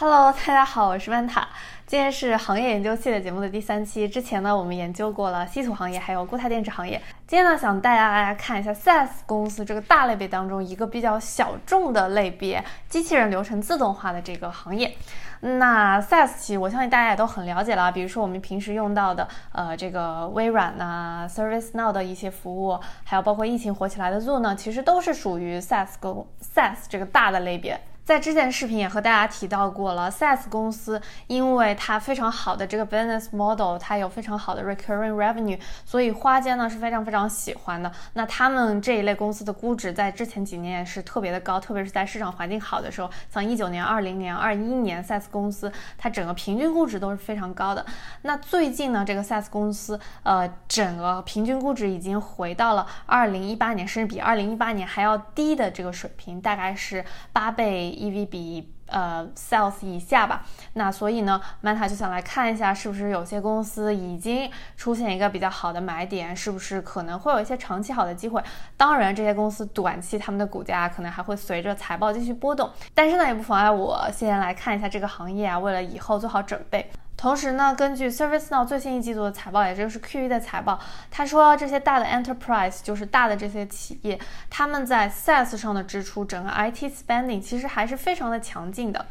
Hello，大家好，我是曼塔。今天是行业研究系列节目的第三期。之前呢，我们研究过了稀土行业，还有固态电池行业。今天呢，想带大家看一下 SaaS 公司这个大类别当中一个比较小众的类别——机器人流程自动化的这个行业。那 SaaS 其实我相信大家也都很了解了，比如说我们平时用到的，呃，这个微软呐、ServiceNow 的一些服务，还有包括疫情火起来的 Zoom 呢，其实都是属于 SaaS 公 SaaS 这个大的类别。在之前视频也和大家提到过了，SaaS 公司因为它非常好的这个 business model，它有非常好的 recurring revenue，所以花间呢是非常非常喜欢的。那他们这一类公司的估值在之前几年也是特别的高，特别是在市场环境好的时候，像一九年、二零年、二一年，SaaS 公司它整个平均估值都是非常高的。那最近呢，这个 SaaS 公司呃整个平均估值已经回到了二零一八年，甚至比二零一八年还要低的这个水平，大概是八倍。EV 比呃 sales 以下吧，那所以呢，Meta 就想来看一下，是不是有些公司已经出现一个比较好的买点，是不是可能会有一些长期好的机会？当然，这些公司短期他们的股价可能还会随着财报继续波动，但是呢，也不妨碍我先来看一下这个行业啊，为了以后做好准备。同时呢，根据 ServiceNow 最新一季度的财报，也就是 Q1 的财报，他说这些大的 enterprise 就是大的这些企业，他们在 SaaS 上的支出，整个 IT spending 其实还是非常的强劲的。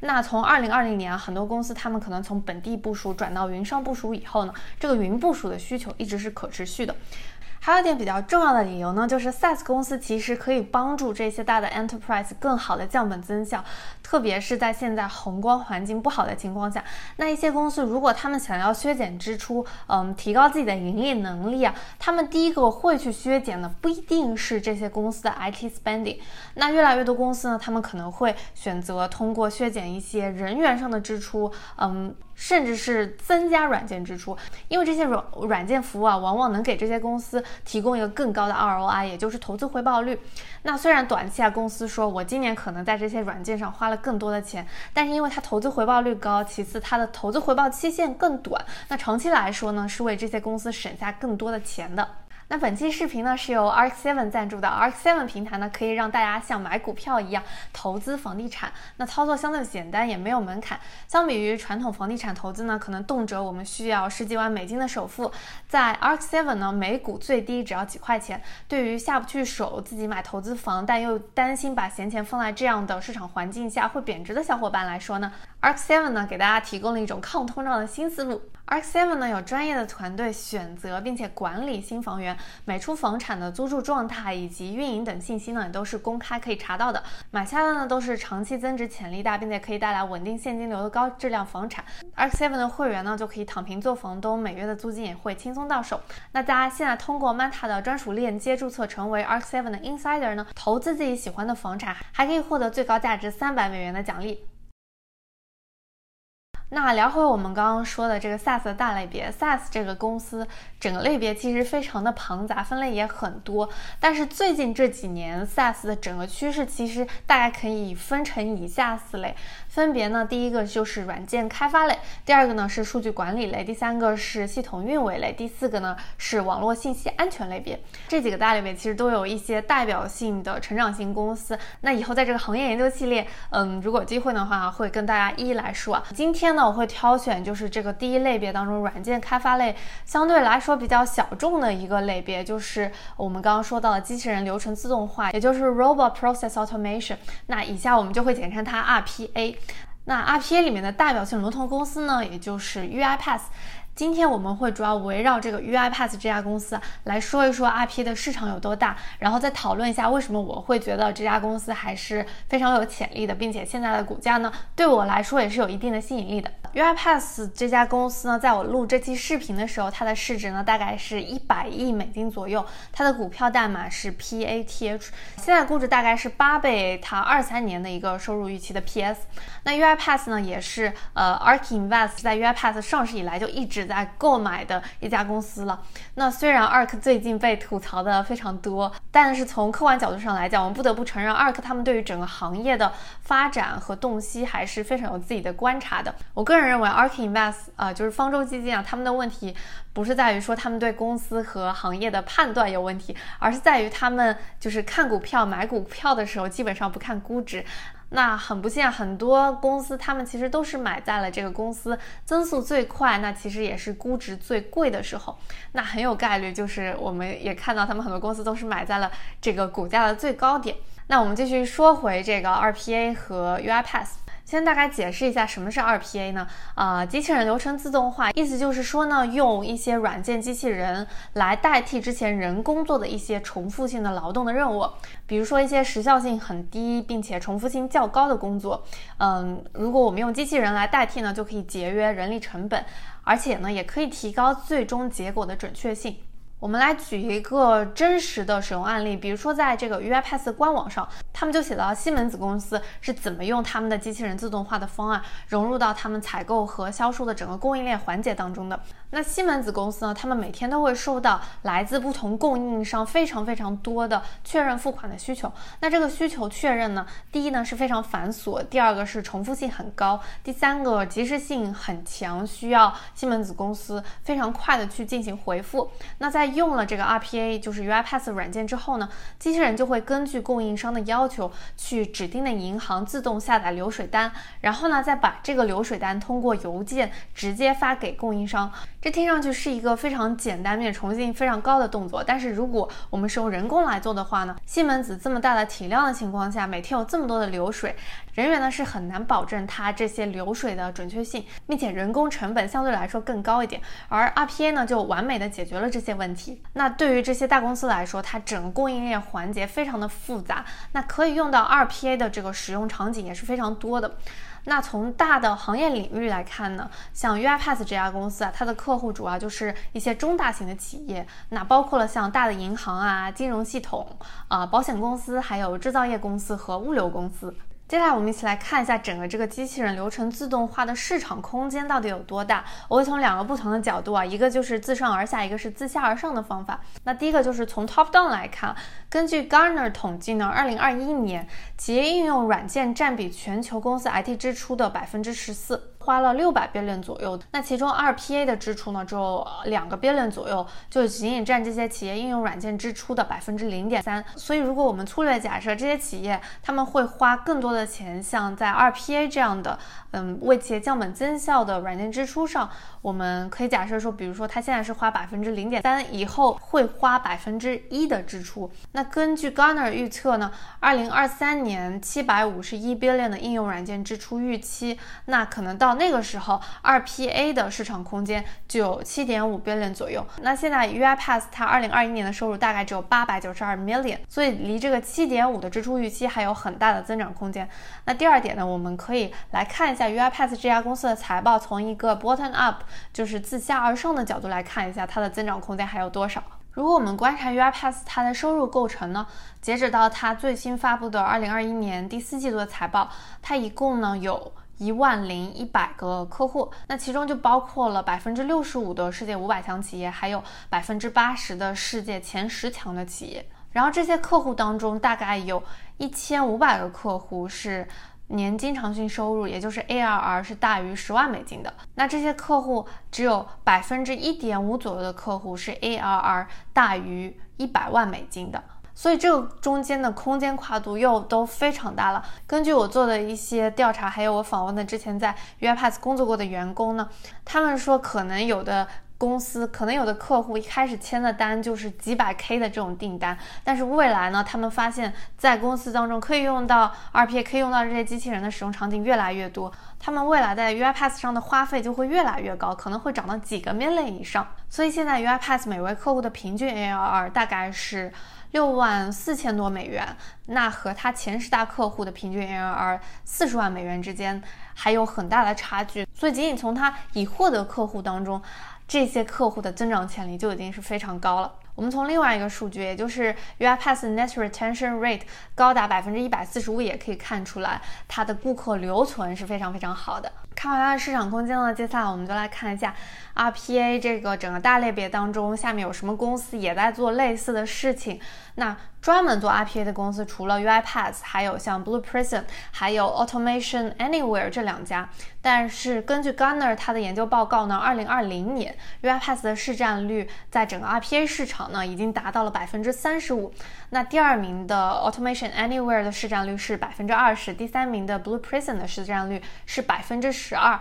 那从2020年，啊很多公司他们可能从本地部署转到云上部署以后呢，这个云部署的需求一直是可持续的。还有一点比较重要的理由呢，就是 SaaS 公司其实可以帮助这些大的 enterprise 更好的降本增效，特别是在现在宏观环境不好的情况下，那一些公司如果他们想要削减支出，嗯，提高自己的盈利能力啊，他们第一个会去削减的不一定是这些公司的 IT spending，那越来越多公司呢，他们可能会选择通过削减一些人员上的支出，嗯。甚至是增加软件支出，因为这些软软件服务啊，往往能给这些公司提供一个更高的 ROI，也就是投资回报率。那虽然短期啊，公司说我今年可能在这些软件上花了更多的钱，但是因为它投资回报率高，其次它的投资回报期限更短，那长期来说呢，是为这些公司省下更多的钱的。那本期视频呢是由 Arc Seven 赞助的，Arc Seven 平台呢可以让大家像买股票一样投资房地产，那操作相对简单，也没有门槛。相比于传统房地产投资呢，可能动辄我们需要十几万美金的首付，在 Arc Seven 呢，每股最低只要几块钱。对于下不去手自己买投资房，但又担心把闲钱放在这样的市场环境下会贬值的小伙伴来说呢，Arc Seven 呢给大家提供了一种抗通胀的新思路。Arc Seven 呢有专业的团队选择并且管理新房源。每处房产的租住状态以及运营等信息呢，也都是公开可以查到的。买下的呢都是长期增值潜力大，并且可以带来稳定现金流的高质量房产。Arc Seven 的会员呢就可以躺平做房东，每月的租金也会轻松到手。那大家现在通过 Manta 的专属链接注册成为 Arc Seven 的 Insider 呢，投资自己喜欢的房产，还可以获得最高价值三百美元的奖励。那聊回我们刚刚说的这个 SaaS 的大类别，SaaS 这个公司整个类别其实非常的庞杂，分类也很多。但是最近这几年 SaaS 的整个趋势其实大概可以分成以下四类，分别呢，第一个就是软件开发类，第二个呢是数据管理类，第三个是系统运维类，第四个呢是网络信息安全类别。这几个大类别其实都有一些代表性的成长型公司。那以后在这个行业研究系列，嗯，如果有机会的话，会跟大家一一来说啊。今天呢。我会挑选就是这个第一类别当中软件开发类相对来说比较小众的一个类别，就是我们刚刚说到的机器人流程自动化，也就是 Robot Process Automation。那以下我们就会简称它 RPA。那 RPA 里面的代表性龙头公司呢，也就是 UiPath。今天我们会主要围绕这个 UiPath 这家公司来说一说 RP 的市场有多大，然后再讨论一下为什么我会觉得这家公司还是非常有潜力的，并且现在的股价呢，对我来说也是有一定的吸引力的。UiPath 这家公司呢，在我录这期视频的时候，它的市值呢大概是一百亿美金左右，它的股票代码是 PATH，现在估值大概是八倍它二三年的一个收入预期的 PS。那 UiPath 呢，也是呃 Ark Invest 在 UiPath 上市以来就一直。在购买的一家公司了。那虽然 Ark 最近被吐槽的非常多，但是从客观角度上来讲，我们不得不承认 Ark 他们对于整个行业的发展和洞悉还是非常有自己的观察的。我个人认为 Ark Invest 啊，就是方舟基金啊，他们的问题不是在于说他们对公司和行业的判断有问题，而是在于他们就是看股票、买股票的时候基本上不看估值。那很不幸啊，很多公司他们其实都是买在了这个公司增速最快，那其实也是估值最贵的时候。那很有概率就是我们也看到他们很多公司都是买在了这个股价的最高点。那我们继续说回这个 RPA 和 UI Pass。先大概解释一下什么是 RPA 呢？啊，机器人流程自动化，意思就是说呢，用一些软件机器人来代替之前人工做的一些重复性的劳动的任务，比如说一些时效性很低并且重复性较高的工作。嗯，如果我们用机器人来代替呢，就可以节约人力成本，而且呢，也可以提高最终结果的准确性。我们来举一个真实的使用案例，比如说在这个 UiPath 官网上，他们就写到西门子公司是怎么用他们的机器人自动化的方案融入到他们采购和销售的整个供应链环节当中的。那西门子公司呢，他们每天都会收到来自不同供应商非常非常多的确认付款的需求。那这个需求确认呢，第一呢是非常繁琐，第二个是重复性很高，第三个及时性很强，需要西门子公司非常快的去进行回复。那在用了这个 RPA，就是 UiPath 软件之后呢，机器人就会根据供应商的要求，去指定的银行自动下载流水单，然后呢，再把这个流水单通过邮件直接发给供应商。这听上去是一个非常简单并且重复性非常高的动作，但是如果我们是用人工来做的话呢，西门子这么大的体量的情况下，每天有这么多的流水，人员呢是很难保证它这些流水的准确性，并且人工成本相对来说更高一点。而 RPA 呢就完美的解决了这些问题。那对于这些大公司来说，它整个供应链环节非常的复杂，那可以用到 RPA 的这个使用场景也是非常多的。那从大的行业领域来看呢，像 UiPath 这家公司啊，它的客户主要就是一些中大型的企业，那包括了像大的银行啊、金融系统啊、保险公司，还有制造业公司和物流公司。接下来我们一起来看一下整个这个机器人流程自动化的市场空间到底有多大。我会从两个不同的角度啊，一个就是自上而下，一个是自下而上的方法。那第一个就是从 top down 来看，根据 Gartner 统计呢，二零二一年企业应用软件占比全球公司 IT 支出的百分之十四。花了六百 billion 左右，那其中 RPA 的支出呢，只有两个 billion 左右，就仅仅占这些企业应用软件支出的百分之零点三。所以，如果我们粗略假设这些企业他们会花更多的钱，像在 RPA 这样的，嗯，为企业降本增效的软件支出上，我们可以假设说，比如说他现在是花百分之零点三，以后会花百分之一的支出。那根据 Garner 预测呢，二零二三年七百五十一 billion 的应用软件支出预期，那可能到到那个时候，RPA 的市场空间就有七点五 billion 左右。那现在 UiPath 它二零二一年的收入大概只有八百九十二 million，所以离这个七点五的支出预期还有很大的增长空间。那第二点呢，我们可以来看一下 UiPath 这家公司的财报，从一个 bottom up，就是自下而上的角度来看一下它的增长空间还有多少。如果我们观察 UiPath 它的收入构成呢，截止到它最新发布的二零二一年第四季度的财报，它一共呢有。一万零一百个客户，那其中就包括了百分之六十五的世界五百强企业，还有百分之八十的世界前十强的企业。然后这些客户当中，大概有一千五百个客户是年经常性收入，也就是 ARR 是大于十万美金的。那这些客户只有百分之一点五左右的客户是 ARR 大于一百万美金的。所以这个中间的空间跨度又都非常大了。根据我做的一些调查，还有我访问的之前在 UiPath 工作过的员工呢，他们说可能有的公司，可能有的客户一开始签的单就是几百 K 的这种订单，但是未来呢，他们发现，在公司当中可以用到 RPA，可以用到这些机器人的使用场景越来越多，他们未来在 UiPath 上的花费就会越来越高，可能会涨到几个 million 以上。所以现在 UiPath 每位客户的平均 ARR 大概是。六万四千多美元，那和他前十大客户的平均 ARR 四十万美元之间还有很大的差距，所以仅仅从他已获得客户当中，这些客户的增长潜力就已经是非常高了。我们从另外一个数据，也就是 UiPath Net Retention Rate 高达百分之一百四十五，也可以看出来它的顾客留存是非常非常好的。看完它的市场空间了，接下来我们就来看一下 RPA 这个整个大类别当中，下面有什么公司也在做类似的事情。那专门做 RPA 的公司除了 UiPath，还有像 Blue Prism，还有 Automation Anywhere 这两家。但是根据 Gartner 他的研究报告呢，二零二零年 UiPath 的市占率在整个 RPA 市场呢已经达到了百分之三十五。那第二名的 Automation Anywhere 的市占率是百分之二十，第三名的 Blue Prism 的市占率是百分之十十二。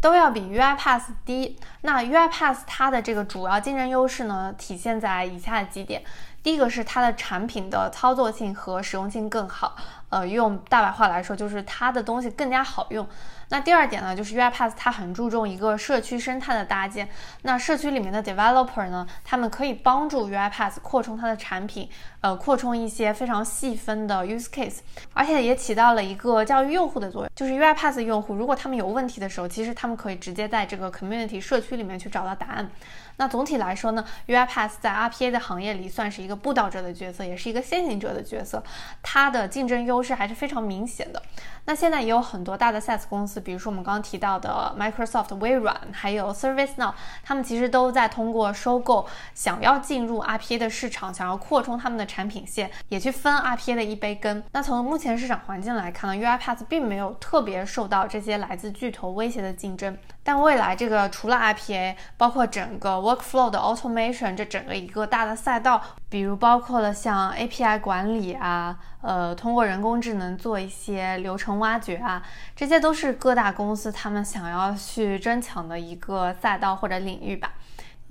都要比 UI Pass 低。那 UI Pass 它的这个主要竞争优势呢，体现在以下几点。第一个是它的产品的操作性和实用性更好，呃，用大白话来说就是它的东西更加好用。那第二点呢，就是 UiPath 它很注重一个社区生态的搭建。那社区里面的 developer 呢，他们可以帮助 UiPath 扩充它的产品，呃，扩充一些非常细分的 use case，而且也起到了一个教育用户的作用。就是 UiPath 用户如果他们有问题的时候，其实他们可以直接在这个 community 社区里面去找到答案。那总体来说呢，UiPath 在 RPA 的行业里算是一个布道者的角色，也是一个先行者的角色，它的竞争优势还是非常明显的。那现在也有很多大的 SaaS 公司，比如说我们刚刚提到的 Microsoft、微软，还有 ServiceNow，他们其实都在通过收购，想要进入 RPA 的市场，想要扩充他们的产品线，也去分 RPA 的一杯羹。那从目前市场环境来看呢，UiPath 并没有特别受到这些来自巨头威胁的竞争。但未来这个除了 RPA，包括整个 workflow 的 automation，这整个一个大的赛道，比如包括了像 API 管理啊，呃，通过人工智能做一些流程挖掘啊，这些都是各大公司他们想要去争抢的一个赛道或者领域吧。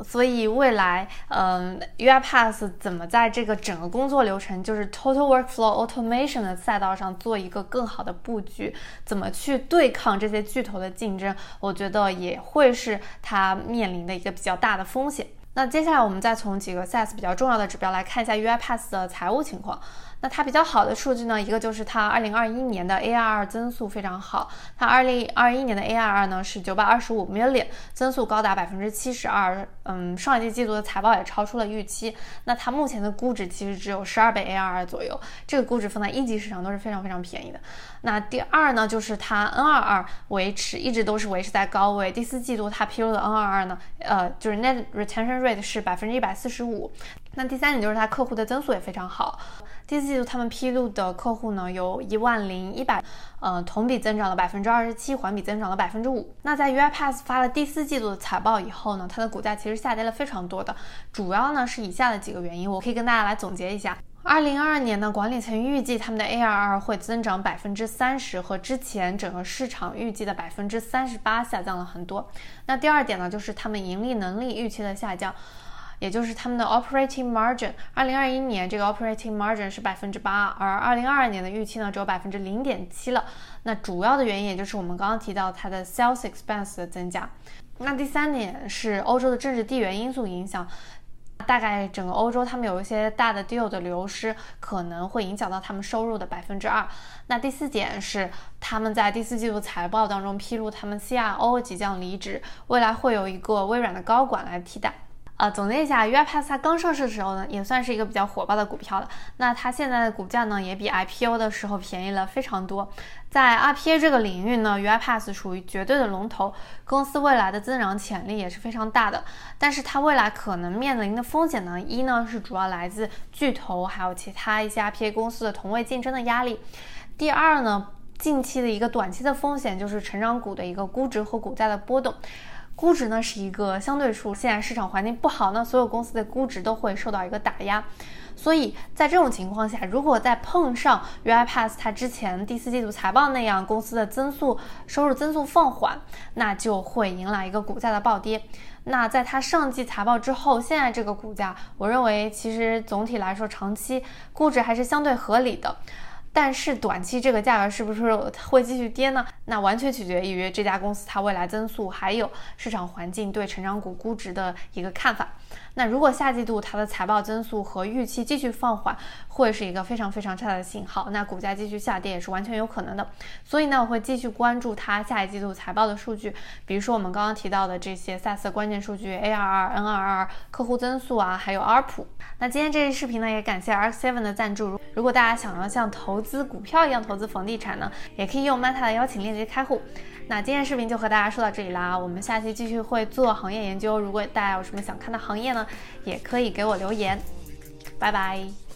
所以未来，嗯，UiPath 怎么在这个整个工作流程，就是 Total Workflow Automation 的赛道上做一个更好的布局，怎么去对抗这些巨头的竞争，我觉得也会是它面临的一个比较大的风险。那接下来我们再从几个 SaaS 比较重要的指标来看一下 UiPath 的财务情况。那它比较好的数据呢，一个就是它二零二一年的 ARR 增速非常好，它二零二一年的 ARR 呢是九百二十五 million，增速高达百分之七十二，嗯，上一季季度的财报也超出了预期。那它目前的估值其实只有十二倍 ARR 左右，这个估值放在一级市场都是非常非常便宜的。那第二呢，就是它 NRR 维持一直都是维持在高位，第四季度它披露的 NRR 呢，呃，就是 Net Retention Rate 是百分之一百四十五。那第三点就是它客户的增速也非常好。第四季度他们披露的客户呢，有一万零一百，呃，同比增长了百分之二十七，环比增长了百分之五。那在 UiPath 发了第四季度的财报以后呢，它的股价其实下跌了非常多的，主要呢是以下的几个原因，我可以跟大家来总结一下。二零二二年呢，管理层预计他们的 ARR 会增长百分之三十，和之前整个市场预计的百分之三十八下降了很多。那第二点呢，就是他们盈利能力预期的下降。也就是他们的 operating margin，二零二一年这个 operating margin 是百分之八，而二零二二年的预期呢只有百分之零点七了。那主要的原因也就是我们刚刚提到它的 sales expense 的增加。那第三点是欧洲的政治地缘因素影响，大概整个欧洲他们有一些大的 deal 的流失，可能会影响到他们收入的百分之二。那第四点是他们在第四季度财报当中披露，他们 CRO 即将离职，未来会有一个微软的高管来替代。呃，总结一下，UiPath 它刚上市的时候呢，也算是一个比较火爆的股票了。那它现在的股价呢，也比 IPO 的时候便宜了非常多。在 RPA 这个领域呢，UiPath 属于绝对的龙头，公司未来的增长潜力也是非常大的。但是它未来可能面临的风险呢，一呢是主要来自巨头，还有其他一些 RPA 公司的同位竞争的压力。第二呢，近期的一个短期的风险就是成长股的一个估值和股价的波动。估值呢是一个相对数，现在市场环境不好那，所有公司的估值都会受到一个打压，所以在这种情况下，如果再碰上 UiPath 它之前第四季度财报那样，公司的增速收入增速放缓，那就会迎来一个股价的暴跌。那在它上季财报之后，现在这个股价，我认为其实总体来说长期估值还是相对合理的。但是短期这个价格是不是会继续跌呢？那完全取决于这家公司它未来增速，还有市场环境对成长股估值的一个看法。那如果下季度它的财报增速和预期继续放缓，会是一个非常非常差的信号，那股价继续下跌也是完全有可能的。所以呢，我会继续关注它下一季度财报的数据，比如说我们刚刚提到的这些 SaaS 的关键数据，ARR、NRR、客户增速啊，还有 ARPU。那今天这期视频呢，也感谢 Arc Seven 的赞助。如果大家想要像投资股票一样投资房地产呢，也可以用 Meta 的邀请链接开户。那今天视频就和大家说到这里啦，我们下期继续会做行业研究。如果大家有什么想看的行业呢，也可以给我留言。拜拜。